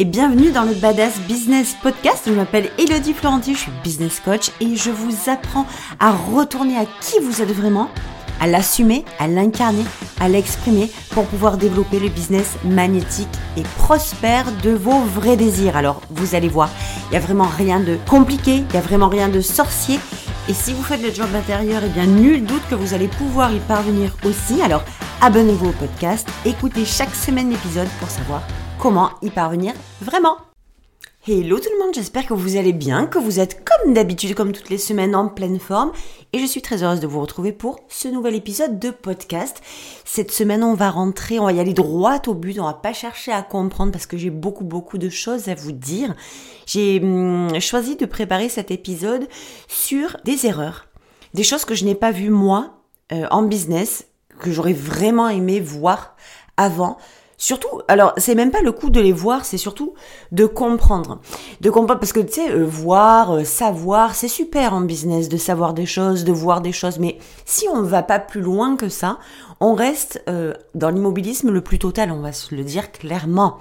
et bienvenue dans le Badass Business Podcast. Je m'appelle Elodie Florenti, je suis business coach et je vous apprends à retourner à qui vous êtes vraiment, à l'assumer, à l'incarner, à l'exprimer pour pouvoir développer le business magnétique et prospère de vos vrais désirs. Alors vous allez voir, il n'y a vraiment rien de compliqué, il n'y a vraiment rien de sorcier. Et si vous faites le job intérieur, eh bien nul doute que vous allez pouvoir y parvenir aussi. Alors abonnez-vous au podcast, écoutez chaque semaine l'épisode pour savoir comment y parvenir vraiment. Hello tout le monde, j'espère que vous allez bien, que vous êtes comme d'habitude, comme toutes les semaines, en pleine forme. Et je suis très heureuse de vous retrouver pour ce nouvel épisode de podcast. Cette semaine, on va rentrer, on va y aller droit au but, on va pas chercher à comprendre parce que j'ai beaucoup, beaucoup de choses à vous dire. J'ai hum, choisi de préparer cet épisode sur des erreurs, des choses que je n'ai pas vues moi euh, en business, que j'aurais vraiment aimé voir avant Surtout, alors c'est même pas le coup de les voir, c'est surtout de comprendre. De comprendre, parce que tu sais, euh, voir, euh, savoir, c'est super en business de savoir des choses, de voir des choses, mais si on ne va pas plus loin que ça, on reste euh, dans l'immobilisme le plus total, on va se le dire clairement.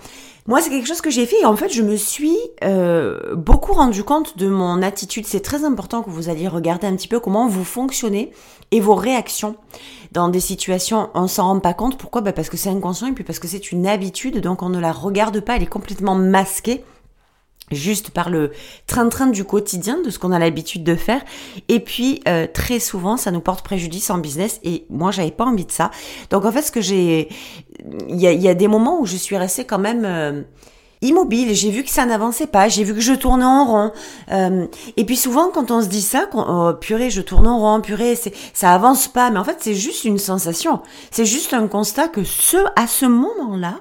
Moi, c'est quelque chose que j'ai fait et en fait, je me suis beaucoup rendu compte de mon attitude. C'est très important que vous alliez regarder un petit peu comment vous fonctionnez et vos réactions dans des situations, on s'en rend pas compte. Pourquoi? Bah Parce que c'est inconscient et puis parce que c'est une habitude, donc on ne la regarde pas, elle est complètement masquée juste par le train-train du quotidien, de ce qu'on a l'habitude de faire. Et puis, euh, très souvent, ça nous porte préjudice en business. Et moi, j'avais pas envie de ça. Donc, en fait, ce que j'ai... Il y a, des moments où je suis restée quand même... Euh, immobile, j'ai vu que ça n'avançait pas, j'ai vu que je tournais en rond. Euh, et puis souvent, quand on se dit ça, oh, purée, je tourne en rond, purée, ça avance pas. Mais en fait, c'est juste une sensation. C'est juste un constat que ce, à ce moment-là,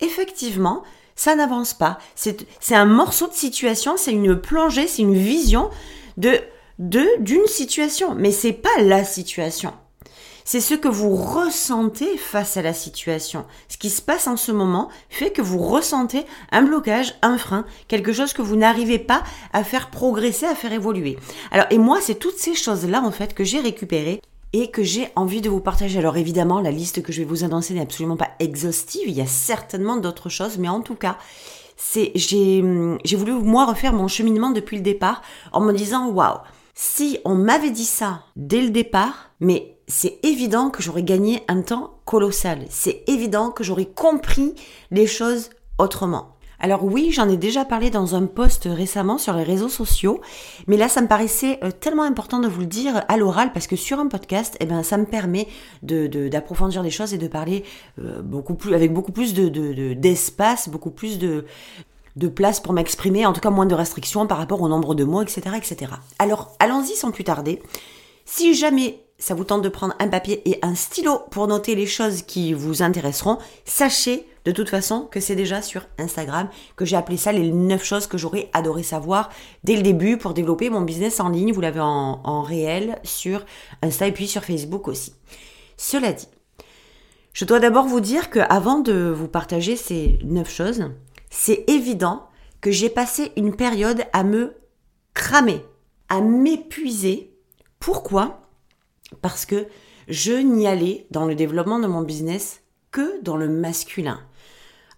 effectivement, ça n'avance pas. C'est, un morceau de situation, c'est une plongée, c'est une vision de, de, d'une situation. Mais c'est pas la situation c'est ce que vous ressentez face à la situation. Ce qui se passe en ce moment fait que vous ressentez un blocage, un frein, quelque chose que vous n'arrivez pas à faire progresser, à faire évoluer. Alors, et moi, c'est toutes ces choses-là, en fait, que j'ai récupérées et que j'ai envie de vous partager. Alors évidemment, la liste que je vais vous annoncer n'est absolument pas exhaustive, il y a certainement d'autres choses, mais en tout cas, c'est j'ai voulu moi refaire mon cheminement depuis le départ en me disant waouh, si on m'avait dit ça dès le départ, mais c'est évident que j'aurais gagné un temps colossal. C'est évident que j'aurais compris les choses autrement. Alors oui, j'en ai déjà parlé dans un post récemment sur les réseaux sociaux, mais là ça me paraissait euh, tellement important de vous le dire à l'oral parce que sur un podcast, eh ben ça me permet de d'approfondir les choses et de parler euh, beaucoup plus avec beaucoup plus de d'espace, beaucoup plus de de place pour m'exprimer, en tout cas moins de restrictions par rapport au nombre de mots, etc., etc. Alors allons-y sans plus tarder. Si jamais ça vous tente de prendre un papier et un stylo pour noter les choses qui vous intéresseront, sachez de toute façon que c'est déjà sur Instagram que j'ai appelé ça les 9 choses que j'aurais adoré savoir dès le début pour développer mon business en ligne. Vous l'avez en, réel sur Insta et puis sur Facebook aussi. Cela dit, je dois d'abord vous dire que avant de vous partager ces 9 choses, c'est évident que j'ai passé une période à me cramer, à m'épuiser. Pourquoi? Parce que je n'y allais dans le développement de mon business que dans le masculin.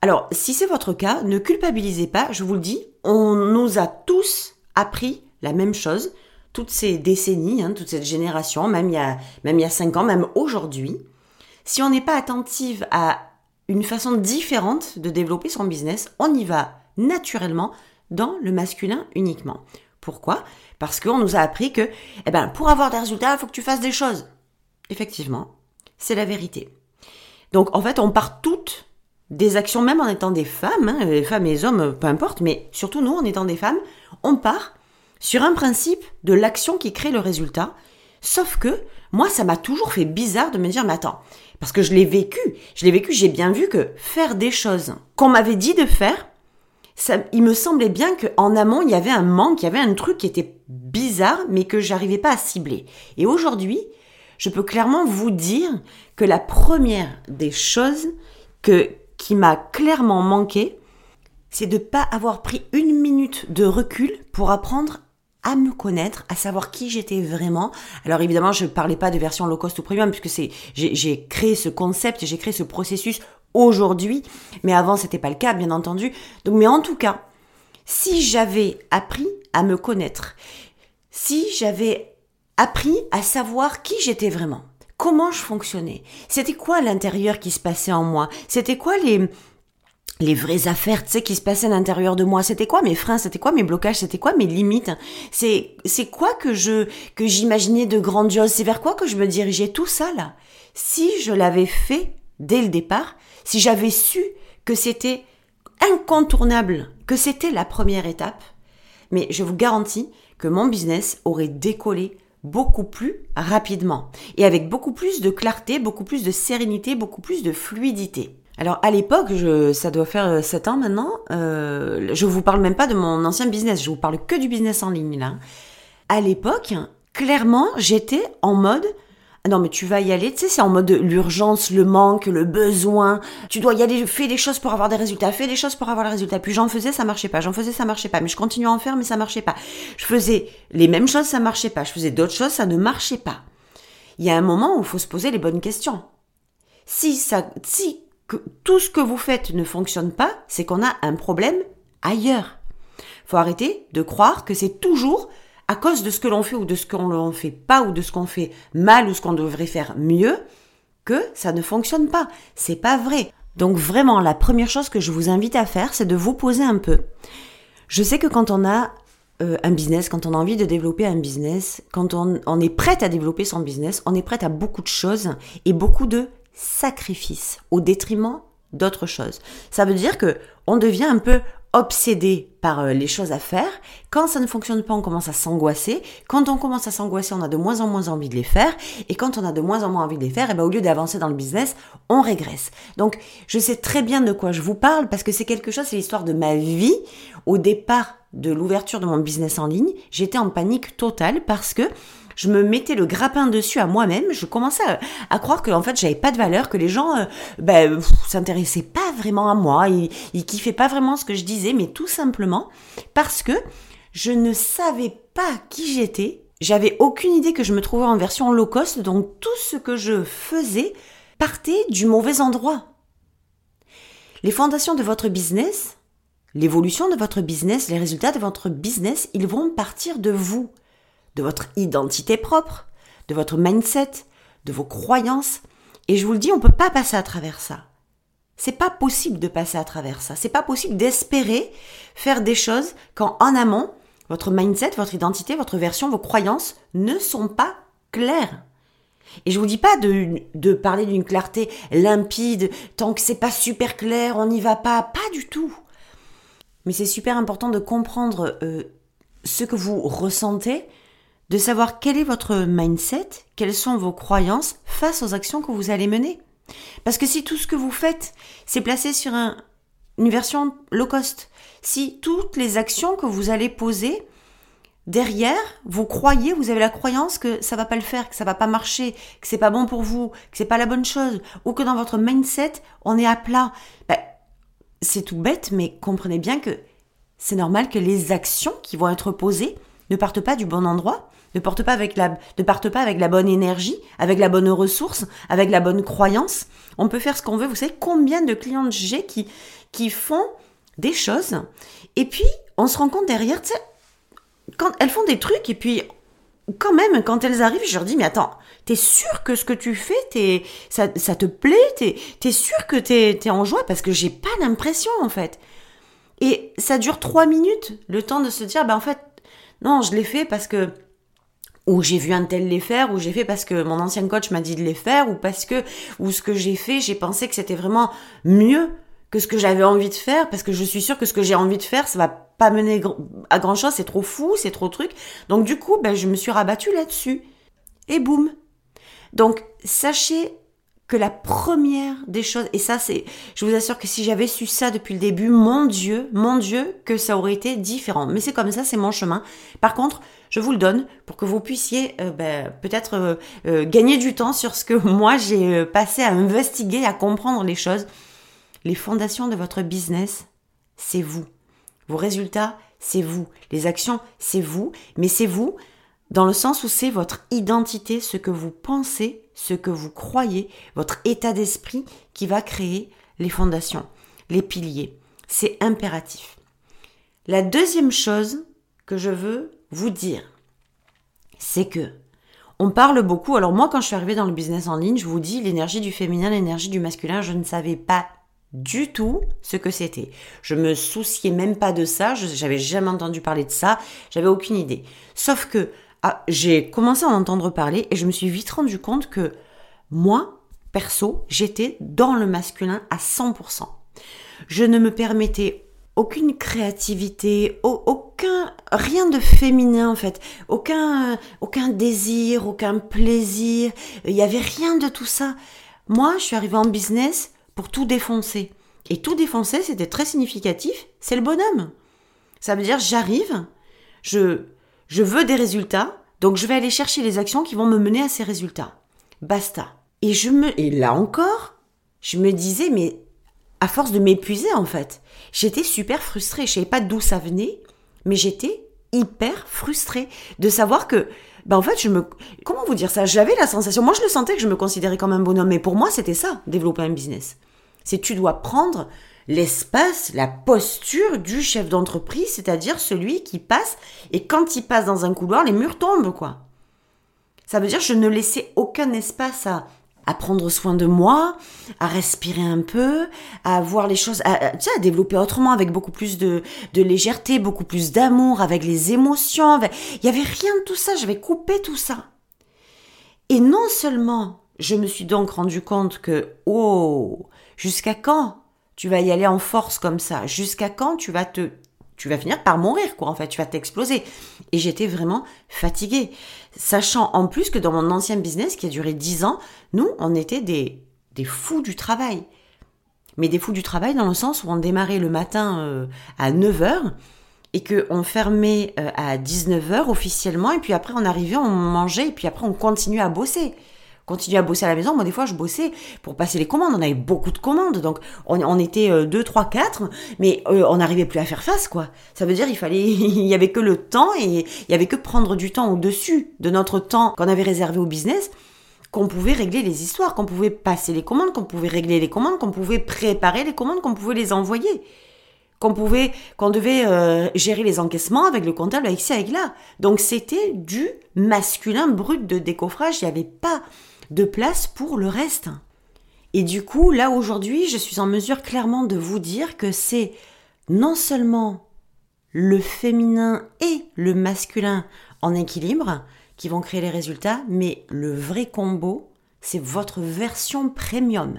Alors, si c'est votre cas, ne culpabilisez pas, je vous le dis, on nous a tous appris la même chose, toutes ces décennies, hein, toute cette génération, même il, y a, même cinq ans, même aujourd'hui. Si on n'est pas attentive à une façon différente de développer son business, on y va naturellement dans le masculin uniquement. Pourquoi? Parce qu'on nous a appris que, eh ben, pour avoir des résultats, il faut que tu fasses des choses. Effectivement, c'est la vérité. Donc, en fait, on part toutes des actions, même en étant des femmes, hein, les femmes et les hommes, peu importe, mais surtout nous, en étant des femmes, on part sur un principe de l'action qui crée le résultat. Sauf que, moi, ça m'a toujours fait bizarre de me dire, mais attends, parce que je l'ai vécu, je l'ai vécu, j'ai bien vu que faire des choses qu'on m'avait dit de faire, il me semblait bien qu'en amont, il y avait un manque, il y avait un truc qui était bizarre, mais que j'arrivais pas à cibler. Et aujourd'hui, je peux clairement vous dire que la première des choses que, qui m'a clairement manqué, c'est de ne pas avoir pris une minute de recul pour apprendre à me connaître, à savoir qui j'étais vraiment. Alors évidemment, je ne parlais pas de version low cost ou premium puisque c'est j'ai créé ce concept, j'ai créé ce processus aujourd'hui, mais avant c'était pas le cas, bien entendu. Donc, mais en tout cas, si j'avais appris à me connaître, si j'avais appris à savoir qui j'étais vraiment, comment je fonctionnais, c'était quoi l'intérieur qui se passait en moi, c'était quoi les les vraies affaires, tu sais, qui se passaient à l'intérieur de moi. C'était quoi mes freins, c'était quoi mes blocages, c'était quoi mes limites? C'est, c'est quoi que je, que j'imaginais de grandiose, c'est vers quoi que je me dirigeais, tout ça là? Si je l'avais fait dès le départ, si j'avais su que c'était incontournable, que c'était la première étape, mais je vous garantis que mon business aurait décollé beaucoup plus rapidement et avec beaucoup plus de clarté, beaucoup plus de sérénité, beaucoup plus de fluidité. Alors à l'époque, ça doit faire 7 ans maintenant, euh, je vous parle même pas de mon ancien business, je vous parle que du business en ligne là. À l'époque, clairement, j'étais en mode non mais tu vas y aller, tu sais, c'est en mode l'urgence, le manque, le besoin. Tu dois y aller, fais des choses pour avoir des résultats, fais des choses pour avoir les résultats. Puis j'en faisais, ça marchait pas, j'en faisais, ça marchait pas. Mais je continuais à en faire, mais ça marchait pas. Je faisais les mêmes choses, ça marchait pas. Je faisais d'autres choses, ça ne marchait pas. Il y a un moment où il faut se poser les bonnes questions. Si ça, si tout ce que vous faites ne fonctionne pas, c'est qu'on a un problème ailleurs. Faut arrêter de croire que c'est toujours à cause de ce que l'on fait ou de ce qu'on ne fait pas ou de ce qu'on fait mal ou ce qu'on devrait faire mieux que ça ne fonctionne pas. C'est pas vrai. Donc vraiment, la première chose que je vous invite à faire, c'est de vous poser un peu. Je sais que quand on a euh, un business, quand on a envie de développer un business, quand on, on est prête à développer son business, on est prête à beaucoup de choses et beaucoup de sacrifices au détriment d'autres choses. Ça veut dire que on devient un peu obsédé par euh, les choses à faire. Quand ça ne fonctionne pas, on commence à s'angoisser. Quand on commence à s'angoisser, on a de moins en moins envie de les faire. Et quand on a de moins en moins envie de les faire, et eh ben, au lieu d'avancer dans le business, on régresse. Donc, je sais très bien de quoi je vous parle parce que c'est quelque chose, c'est l'histoire de ma vie. Au départ de l'ouverture de mon business en ligne, j'étais en panique totale parce que je me mettais le grappin dessus à moi-même, je commençais à, croire que en fait j'avais pas de valeur, que les gens euh, ben, s'intéressaient pas vraiment à moi, ils, ils kiffaient pas vraiment ce que je disais, mais tout simplement parce que je ne savais pas qui j'étais, j'avais aucune idée que je me trouvais en version low cost, donc tout ce que je faisais partait du mauvais endroit. Les fondations de votre business, l'évolution de votre business, les résultats de votre business, ils vont partir de vous de votre identité propre, de votre mindset, de vos croyances. Et je vous le dis, on ne peut pas passer à travers ça. C'est pas possible de passer à travers ça. C'est pas possible d'espérer faire des choses quand en amont, votre mindset, votre identité, votre version, vos croyances ne sont pas claires. Et je vous dis pas de, parler d'une clarté limpide, tant que c'est pas super clair, on n'y va pas, pas du tout. Mais c'est super important de comprendre euh, ce que vous ressentez, de savoir quel est votre mindset, quelles sont vos croyances face aux actions que vous allez mener. Parce que si tout ce que vous faites, c'est placé sur une version low cost, si toutes les actions que vous allez poser, derrière, vous croyez, vous avez la croyance que ça va pas le faire, que ça va pas marcher, que c'est pas bon pour vous, que c'est pas la bonne chose, ou que dans votre mindset, on est à plat. Ben, c'est tout bête, mais comprenez bien que c'est normal que les actions qui vont être posées ne partent pas du bon endroit ne porte pas avec la, ne partent pas avec la bonne énergie, avec la bonne ressource, avec la bonne croyance. On peut faire ce qu'on veut. Vous savez combien de clients j'ai qui, qui font des choses et puis on se rend compte derrière, tu sais, quand elles font des trucs et puis quand même, quand elles arrivent, je leur dis, mais attends, t'es sûr que ce que tu fais, t'es, ça, ça te plaît, t'es, t'es sûr que t'es, t'es en joie? Parce que j'ai pas l'impression en fait. Et ça dure trois minutes, le temps de se dire, bah en fait, non, je l'ai fait parce que ou j'ai vu un tel les faire, ou j'ai fait parce que mon ancien coach m'a dit de les faire, ou parce que, ou ce que j'ai fait, j'ai pensé que c'était vraiment mieux que ce que j'avais envie de faire, parce que je suis sûre que ce que j'ai envie de faire, ça va pas mener à grand chose, c'est trop fou, c'est trop truc. Donc du coup, ben, je me suis rabattue là-dessus. Et boum. Donc, sachez que la première des choses, et ça c'est, je vous assure que si j'avais su ça depuis le début, mon Dieu, mon Dieu, que ça aurait été différent. Mais c'est comme ça, c'est mon chemin. Par contre, je vous le donne pour que vous puissiez euh, ben, peut-être euh, euh, gagner du temps sur ce que moi j'ai passé à investiguer, à comprendre les choses. Les fondations de votre business, c'est vous. Vos résultats, c'est vous. Les actions, c'est vous. Mais c'est vous dans le sens où c'est votre identité, ce que vous pensez, ce que vous croyez, votre état d'esprit qui va créer les fondations, les piliers. C'est impératif. La deuxième chose que je veux vous dire, c'est que on parle beaucoup. Alors moi, quand je suis arrivée dans le business en ligne, je vous dis l'énergie du féminin, l'énergie du masculin, je ne savais pas du tout ce que c'était. Je me souciais même pas de ça, j'avais jamais entendu parler de ça, j'avais aucune idée. Sauf que ah, j'ai commencé à en entendre parler et je me suis vite rendu compte que moi, perso, j'étais dans le masculin à 100%. Je ne me permettais aucune créativité, aucun rien de féminin en fait, aucun aucun désir, aucun plaisir, il n'y avait rien de tout ça. Moi, je suis arrivée en business pour tout défoncer. Et tout défoncer, c'était très significatif, c'est le bonhomme. Ça veut dire j'arrive, je je veux des résultats, donc je vais aller chercher les actions qui vont me mener à ces résultats. Basta. Et je me et là encore, je me disais mais à force de m'épuiser en fait, j'étais super frustrée, je savais pas d'où ça venait, mais j'étais hyper frustrée de savoir que ben en fait je me comment vous dire ça, j'avais la sensation moi je le sentais que je me considérais comme un bonhomme mais pour moi c'était ça développer un business. C'est tu dois prendre l'espace, la posture du chef d'entreprise, c'est-à-dire celui qui passe et quand il passe dans un couloir, les murs tombent, quoi. Ça veut dire je ne laissais aucun espace à, à prendre soin de moi, à respirer un peu, à voir les choses, à, sais, à développer autrement avec beaucoup plus de, légèreté, beaucoup plus d'amour, avec les émotions. Il y avait rien de tout ça, j'avais coupé tout ça. Et non seulement je me suis donc rendu compte que, oh, jusqu'à quand tu vas y aller en force comme ça Jusqu'à quand tu vas te tu vas finir par mourir, quoi, en fait, tu vas t'exploser. Et j'étais vraiment fatiguée. Sachant en plus que dans mon ancien business qui a duré 10 ans, nous, on était des, des fous du travail. Mais des fous du travail dans le sens où on démarrait le matin euh, à 9h et qu'on fermait euh, à 19h officiellement, et puis après on arrivait, on mangeait, et puis après on continuait à bosser continuer à bosser à la maison. Moi, des fois, je bossais pour passer les commandes. On avait beaucoup de commandes. Donc, on, était 2, 3, 4, mais euh, on n'arrivait plus à faire face, quoi. Ça veut dire il fallait, il y avait que le temps et il y avait que prendre du temps au-dessus de notre temps qu'on avait réservé au business qu'on pouvait régler les histoires, qu'on pouvait passer les commandes, qu'on pouvait régler les commandes, qu'on pouvait préparer les commandes, qu'on pouvait les envoyer qu'on pouvait, qu'on devait euh, gérer les encaissements avec le comptable, avec ci, avec là. Donc c'était du masculin brut de décoffrage. Il n'y avait pas de place pour le reste. Et du coup, là aujourd'hui, je suis en mesure clairement de vous dire que c'est non seulement le féminin et le masculin en équilibre qui vont créer les résultats, mais le vrai combo, c'est votre version premium,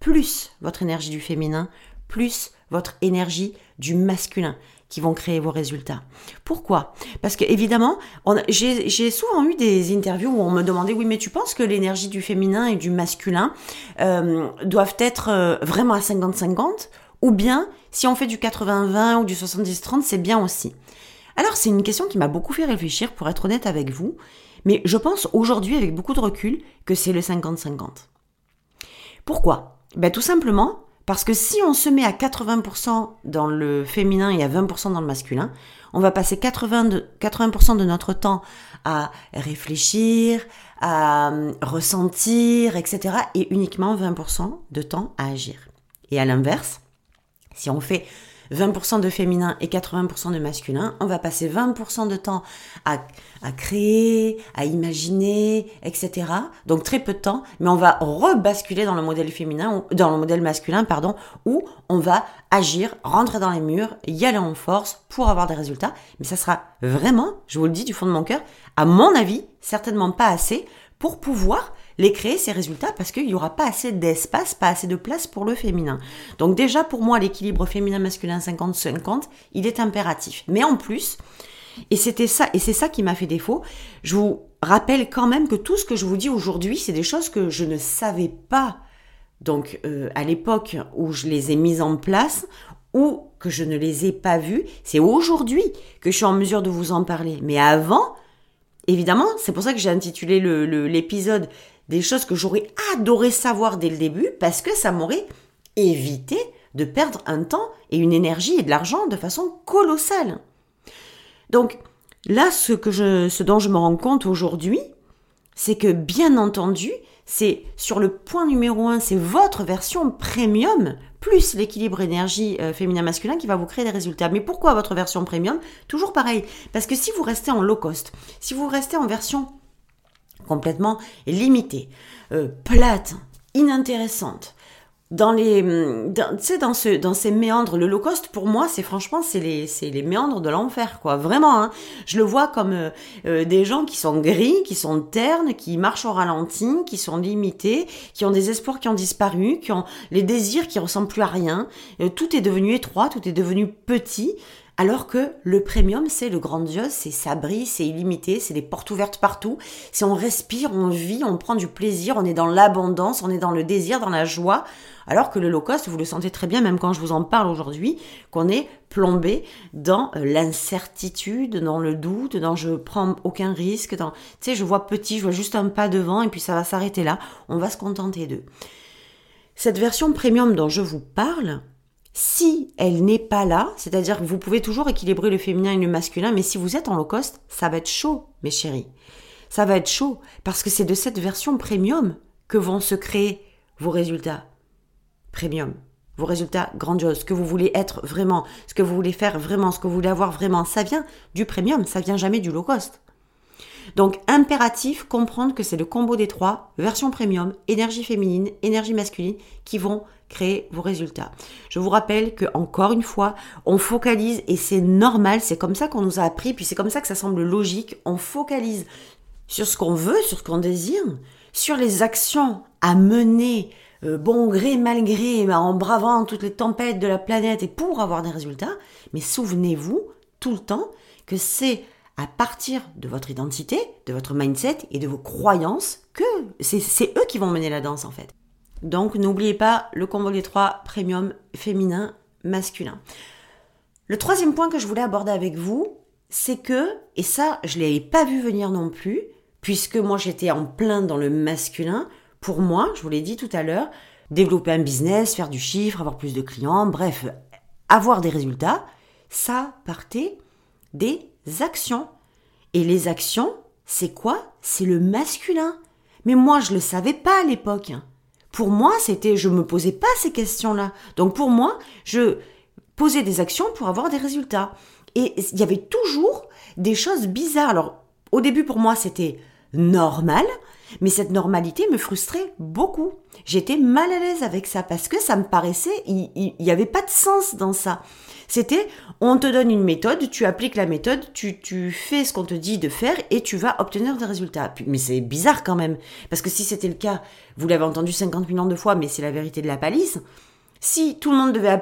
plus votre énergie du féminin, plus votre énergie du masculin qui vont créer vos résultats. Pourquoi? Parce que évidemment, j'ai souvent eu des interviews où on me demandait oui, mais tu penses que l'énergie du féminin et du masculin euh, doivent être euh, vraiment à 50-50 ou bien si on fait du 80-20 ou du 70-30, c'est bien aussi? Alors c'est une question qui m'a beaucoup fait réfléchir pour être honnête avec vous, mais je pense aujourd'hui avec beaucoup de recul que c'est le 50-50. Pourquoi? Ben, Tout simplement parce que si on se met à 80% dans le féminin et à 20% dans le masculin, on va passer 80%, de, 80 de notre temps à réfléchir, à euh, ressentir, etc. et uniquement 20% de temps à agir. Et à l'inverse, si on fait 20% de féminin et 80% de masculin, on va passer 20% de temps à, à, créer, à imaginer, etc. Donc très peu de temps, mais on va rebasculer dans le modèle féminin, dans le modèle masculin, pardon, où on va agir, rentrer dans les murs, y aller en force pour avoir des résultats. Mais ça sera vraiment, je vous le dis du fond de mon cœur, à mon avis, certainement pas assez pour pouvoir les créer ces résultats parce qu'il n'y aura pas assez d'espace, pas assez de place pour le féminin. Donc déjà pour moi l'équilibre féminin-masculin 50-50, il est impératif. Mais en plus, et c'était ça, et c'est ça qui m'a fait défaut, je vous rappelle quand même que tout ce que je vous dis aujourd'hui, c'est des choses que je ne savais pas. Donc euh, à l'époque où je les ai mises en place, ou que je ne les ai pas vues, c'est aujourd'hui que je suis en mesure de vous en parler. Mais avant, évidemment, c'est pour ça que j'ai intitulé l'épisode des choses que j'aurais adoré savoir dès le début parce que ça m'aurait évité de perdre un temps et une énergie et de l'argent de façon colossale. Donc là, ce, que je, ce dont je me rends compte aujourd'hui, c'est que bien entendu, c'est sur le point numéro un, c'est votre version premium plus l'équilibre énergie euh, féminin-masculin qui va vous créer des résultats. Mais pourquoi votre version premium? Toujours pareil, parce que si vous restez en low cost, si vous restez en version complètement limitée, euh, plate, inintéressante, dans les dans, dans ce dans ces méandres le low cost pour moi c'est franchement c'est les les méandres de l'enfer quoi. Vraiment hein. je le vois comme euh, euh, des gens qui sont gris qui sont ternes qui marchent au ralenti qui sont limités qui ont des espoirs qui ont disparu qui ont les désirs qui ressemblent plus à rien. Tout est devenu étroit tout est devenu petit alors que le premium, c'est le grandiose, c'est ça brille, c'est illimité, c'est des portes ouvertes partout. Si on respire, on vit, on prend du plaisir, on est dans l'abondance, on est dans le désir, dans la joie. Alors que le low cost, vous le sentez très bien, même quand je vous en parle aujourd'hui, qu'on est plombé dans euh, l'incertitude, dans le doute, dans je prends aucun risque, dans, tu sais, je vois petit, je vois juste un pas devant et puis ça va s'arrêter là. On va se contenter d'eux. Cette version premium dont je vous parle, si elle n'est pas là, c'est-à-dire que vous pouvez toujours équilibrer le féminin et le masculin, mais si vous êtes en low cost, ça va être chaud, mes chéris. Ça va être chaud parce que c'est de cette version premium que vont se créer vos résultats premium. Vos résultats grandioses, ce que vous voulez être vraiment, ce que vous voulez faire vraiment, ce que vous voulez avoir vraiment, ça vient du premium, ça vient jamais du low cost. Donc impératif, comprendre que c'est le combo des trois, version premium, énergie féminine, énergie masculine, qui vont créer vos résultats. Je vous rappelle que encore une fois, on focalise et c'est normal, c'est comme ça qu'on nous a appris, puis c'est comme ça que ça semble logique, on focalise sur ce qu'on veut, sur ce qu'on désire, sur les actions à mener euh, bon gré, mal gré, en bravant toutes les tempêtes de la planète et pour avoir des résultats. Mais souvenez-vous tout le temps que c'est à partir de votre identité, de votre mindset et de vos croyances que c'est eux qui vont mener la danse en fait. Donc n'oubliez pas le combo des trois premium féminin, masculin. Le troisième point que je voulais aborder avec vous, c'est que, et ça je ne l'avais pas vu venir non plus, puisque moi j'étais en plein dans le masculin, pour moi, je vous l'ai dit tout à l'heure, développer un business, faire du chiffre, avoir plus de clients, bref, avoir des résultats, ça partait des actions. Et les actions, c'est quoi? C'est le masculin. Mais moi, je le savais pas à l'époque. Pour moi, c'était, je me posais pas ces questions-là. Donc pour moi, je posais des actions pour avoir des résultats. Et il y avait toujours des choses bizarres. Alors, au début, pour moi, c'était normal, mais cette normalité me frustrait beaucoup. J'étais mal à l'aise avec ça parce que ça me paraissait, il n'y avait pas de sens dans ça. C'était, on te donne une méthode, tu appliques la méthode, tu, fais ce qu'on te dit de faire et tu vas obtenir des résultats. Mais c'est bizarre quand même, parce que si c'était le cas, vous l'avez entendu 50 millions de fois, mais c'est la vérité de la palisse. Si tout le monde devait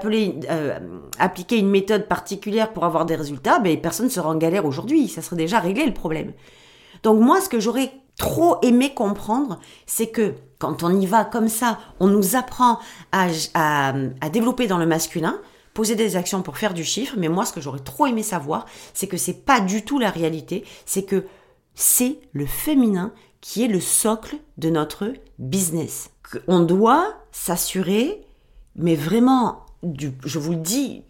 euh, appliquer une méthode particulière pour avoir des résultats, ben, personne ne serait en galère aujourd'hui. Ça serait déjà réglé le problème. Donc moi, ce que j'aurais trop aimé comprendre, c'est que quand on y va comme ça, on nous apprend à, développer dans le masculin, poser des actions pour faire du chiffre, mais moi ce que j'aurais trop aimé savoir, c'est que c'est pas du tout la réalité, c'est que c'est le féminin qui est le socle de notre business. On doit s'assurer, mais vraiment, je vous le dis,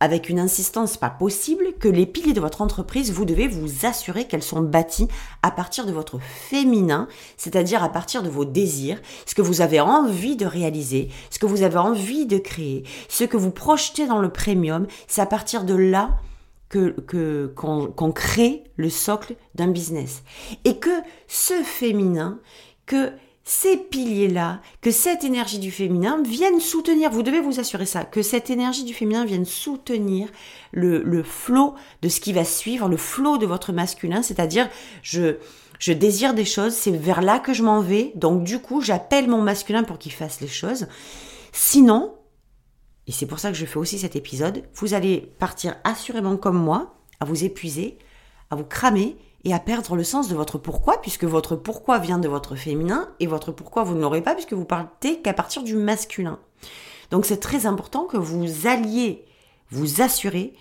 avec une insistance pas possible que les piliers de votre entreprise, vous devez vous assurer qu'elles sont bâties à partir de votre féminin, c'est-à-dire à partir de vos désirs, ce que vous avez envie de réaliser, ce que vous avez envie de créer, ce que vous projetez dans le premium, c'est à partir de là que qu'on crée le socle d'un business. Et que ce féminin que ces piliers-là, que cette énergie du féminin vienne soutenir, vous devez vous assurer ça, que cette énergie du féminin vienne soutenir le, le flot de ce qui va suivre, le flot de votre masculin, c'est-à-dire je, je désire des choses, c'est vers là que je m'en vais, donc du coup j'appelle mon masculin pour qu'il fasse les choses. Sinon, et c'est pour ça que je fais aussi cet épisode, vous allez partir assurément comme moi, à vous épuiser, à vous cramer, et à perdre le sens de votre pourquoi, puisque votre pourquoi vient de votre féminin et votre pourquoi vous ne l'aurez pas, puisque vous partez qu'à partir du masculin. Donc c'est très important que vous alliez vous assurer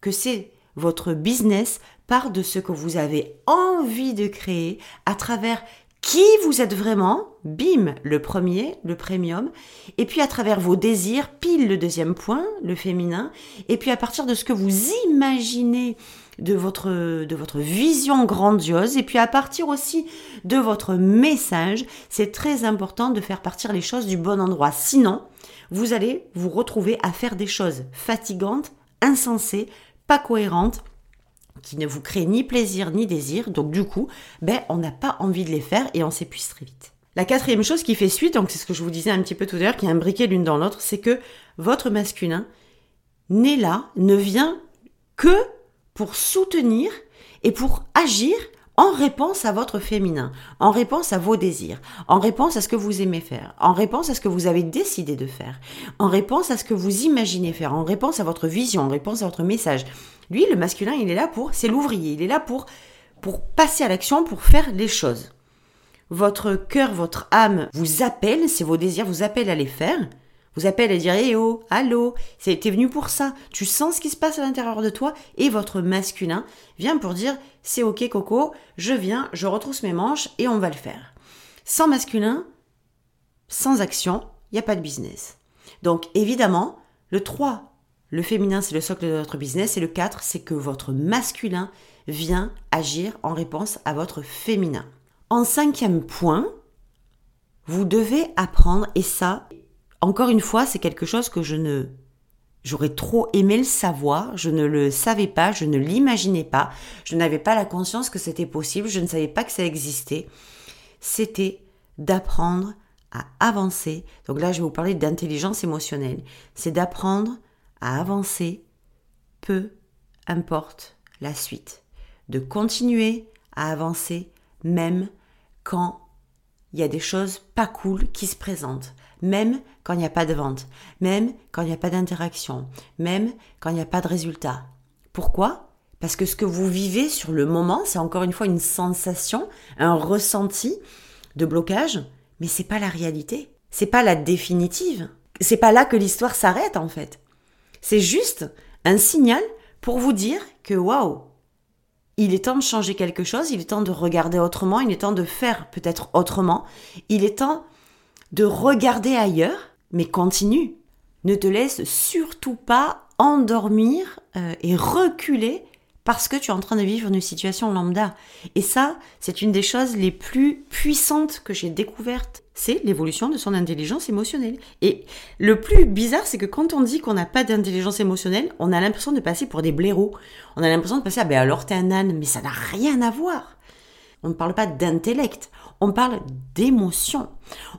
que c'est votre business part de ce que vous avez envie de créer à travers qui vous êtes vraiment, bim, le premier, le premium, et puis à travers vos désirs, pile le deuxième point, le féminin, et puis à partir de ce que vous imaginez de votre, de votre vision grandiose et puis à partir aussi de votre message, c'est très important de faire partir les choses du bon endroit. Sinon, vous allez vous retrouver à faire des choses fatigantes, insensées, pas cohérentes, qui ne vous créent ni plaisir ni désir. Donc du coup, ben, on n'a pas envie de les faire et on s'épuise très vite. La quatrième chose qui fait suite, donc c'est ce que je vous disais un petit peu tout à l'heure, qui est imbriqué l'une dans l'autre, c'est que votre masculin n'est là, ne vient que pour soutenir et pour agir en réponse à votre féminin, en réponse à vos désirs, en réponse à ce que vous aimez faire, en réponse à ce que vous avez décidé de faire, en réponse à ce que vous imaginez faire, en réponse à votre vision, en réponse à votre message. Lui, le masculin, il est là pour, c'est l'ouvrier, il est là pour, pour passer à l'action, pour faire les choses. Votre cœur, votre âme vous appelle, c'est vos désirs vous appellent à les faire, vous appelle à dire Eh oh, allô, t'es venu pour ça. Tu sens ce qui se passe à l'intérieur de toi et votre masculin vient pour dire C'est ok Coco, je viens, je retrousse mes manches et on va le faire. Sans masculin, sans action, il n'y a pas de business. Donc évidemment, le 3, le féminin c'est le socle de votre business et le 4, c'est que votre masculin vient agir en réponse à votre féminin. En cinquième point, vous devez apprendre, et ça, encore une fois, c'est quelque chose que je ne J'aurais trop aimé le savoir, je ne le savais pas, je ne l'imaginais pas, je n'avais pas la conscience que c'était possible, je ne savais pas que ça existait. C'était d'apprendre à avancer. Donc là, je vais vous parler d'intelligence émotionnelle. C'est d'apprendre à avancer, peu importe la suite. De continuer à avancer même quand il y a des choses pas cool qui se présentent même quand il n'y a pas de vente, même quand il n'y a pas d'interaction, même quand il n'y a pas de résultat. Pourquoi? Parce que ce que vous vivez sur le moment, c'est encore une fois une sensation, un ressenti de blocage, mais c'est pas la réalité. C'est pas la définitive. C'est pas là que l'histoire s'arrête en fait. C'est juste un signal pour vous dire que waouh, il est temps de changer quelque chose, il est temps de regarder autrement, il est temps de faire peut-être autrement, il est temps de regarder ailleurs, mais continue. Ne te laisse surtout pas endormir euh, et reculer parce que tu es en train de vivre une situation lambda. Et ça, c'est une des choses les plus puissantes que j'ai découvertes. C'est l'évolution de son intelligence émotionnelle. Et le plus bizarre, c'est que quand on dit qu'on n'a pas d'intelligence émotionnelle, on a l'impression de passer pour des blaireaux. On a l'impression de passer, ah ben alors t'es un âne, mais ça n'a rien à voir. On ne parle pas d'intellect, on parle d'émotion.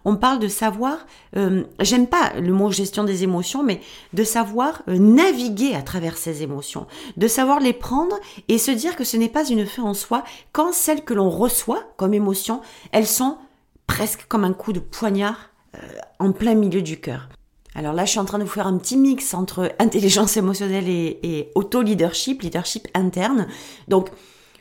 On parle de savoir, euh, j'aime pas le mot gestion des émotions, mais de savoir euh, naviguer à travers ces émotions, de savoir les prendre et se dire que ce n'est pas une fin en soi quand celles que l'on reçoit comme émotion, elles sont presque comme un coup de poignard euh, en plein milieu du cœur. Alors là, je suis en train de vous faire un petit mix entre intelligence émotionnelle et, et auto-leadership, leadership interne. Donc,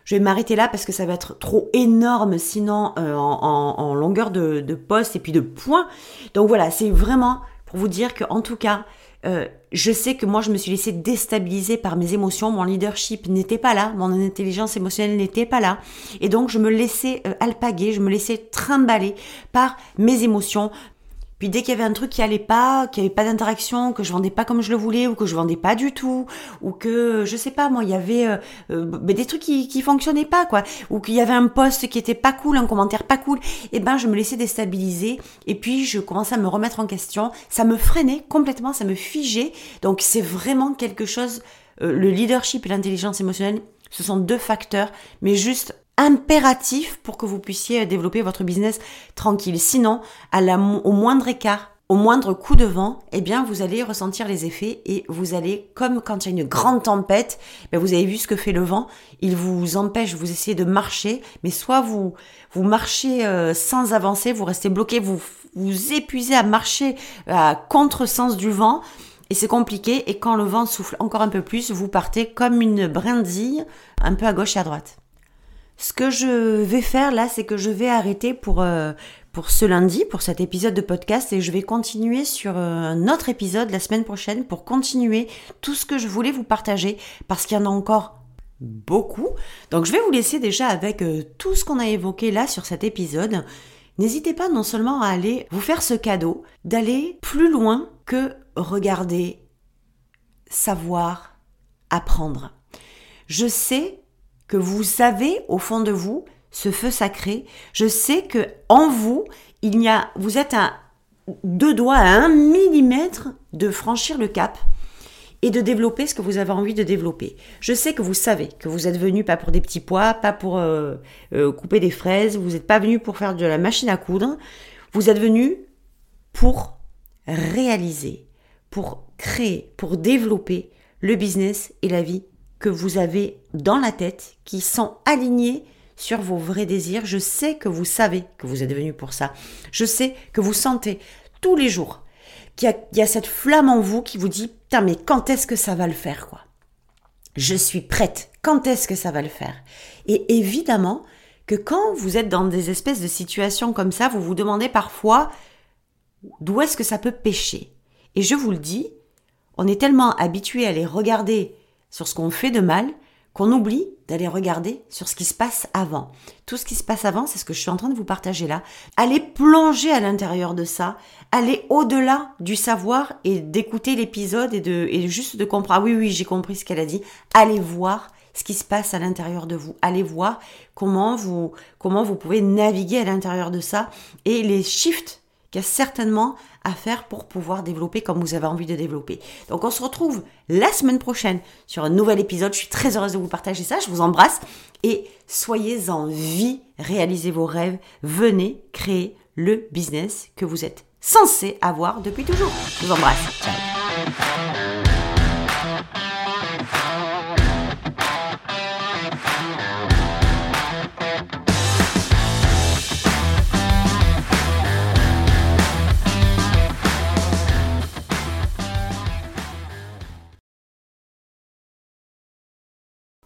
je vais m'arrêter là parce que ça va être trop énorme sinon euh, en, longueur de, de poste et puis de points. Donc voilà, c'est vraiment pour vous dire que en tout cas, euh, je sais que moi je me suis laissée déstabiliser par mes émotions, mon leadership n'était pas là, mon intelligence émotionnelle n'était pas là, et donc je me laissais euh, alpaguer, je me laissais trimballer par mes émotions, puis dès qu'il y avait un truc qui allait pas, qu'il n'y avait pas d'interaction, que je vendais pas comme je le voulais, ou que je vendais pas du tout, ou que je sais pas moi, il y avait euh, euh, des trucs qui qui fonctionnaient pas quoi, ou qu'il y avait un post qui était pas cool, un commentaire pas cool, et eh ben je me laissais déstabiliser, et puis je commençais à me remettre en question. Ça me freinait complètement, ça me figeait. Donc c'est vraiment quelque chose. Euh, le leadership et l'intelligence émotionnelle, ce sont deux facteurs, mais juste impératif pour que vous puissiez développer votre business tranquille. Sinon, au moindre écart, au moindre coup de vent, eh bien, vous allez ressentir les effets et vous allez, comme quand il y a une grande tempête, ben vous avez vu ce que fait le vent, il vous empêche, vous essayez de marcher, mais soit vous, vous marchez euh, sans avancer, vous restez bloqué, vous vous épuisez à marcher à contresens du vent, et c'est compliqué, et quand le vent souffle encore un peu plus, vous partez comme une brindille, un peu à gauche et à droite. Ce que je vais faire là, c'est que je vais arrêter pour, euh, pour ce lundi, pour cet épisode de podcast, et je vais continuer sur euh, un autre épisode la semaine prochaine pour continuer tout ce que je voulais vous partager, parce qu'il y en a encore beaucoup. Donc je vais vous laisser déjà avec euh, tout ce qu'on a évoqué là sur cet épisode. N'hésitez pas non seulement à aller vous faire ce cadeau, d'aller plus loin que regarder, savoir, apprendre. Je sais que vous avez au fond de vous ce feu sacré. Je sais que en vous, il y a, vous êtes un, deux doigts à un millimètre de franchir le cap et de développer ce que vous avez envie de développer. Je sais que vous savez que vous êtes venu pas pour des petits pois, pas pour euh, euh, couper des fraises, vous n'êtes pas venu pour faire de la machine à coudre, vous êtes venu pour réaliser, pour créer, pour développer le business et la vie vous avez dans la tête, qui sont alignés sur vos vrais désirs. Je sais que vous savez que vous êtes venu pour ça. Je sais que vous sentez tous les jours qu'il y, a cette flamme en vous qui vous dit Putain, mais quand est-ce que ça va le faire, quoi? Je suis prête. Quand est-ce que ça va le faire? Et évidemment que quand vous êtes dans des espèces de situations comme ça, vous vous demandez parfois d'où est-ce que ça peut pêcher? Et je vous le dis, on est tellement habitué à les regarder sur ce qu'on fait de mal qu'on oublie d'aller regarder sur ce qui se passe avant. Tout ce qui se passe avant, c'est ce que je suis en train de vous partager là. Allez plonger à l'intérieur de ça, allez au-delà du savoir et d'écouter l'épisode et de juste de comprendre. Ah oui, oui, j'ai compris ce qu'elle a dit. Allez voir ce qui se passe à l'intérieur de vous. Allez voir comment vous comment vous pouvez naviguer à l'intérieur de ça et les shifts qu'il y a certainement à faire pour pouvoir développer comme vous avez envie de développer. Donc on se retrouve la semaine prochaine sur un nouvel épisode. Je suis très heureuse de vous partager ça. Je vous embrasse et soyez en vie, réalisez vos rêves, venez créer le business que vous êtes censé avoir depuis toujours. Je vous embrasse.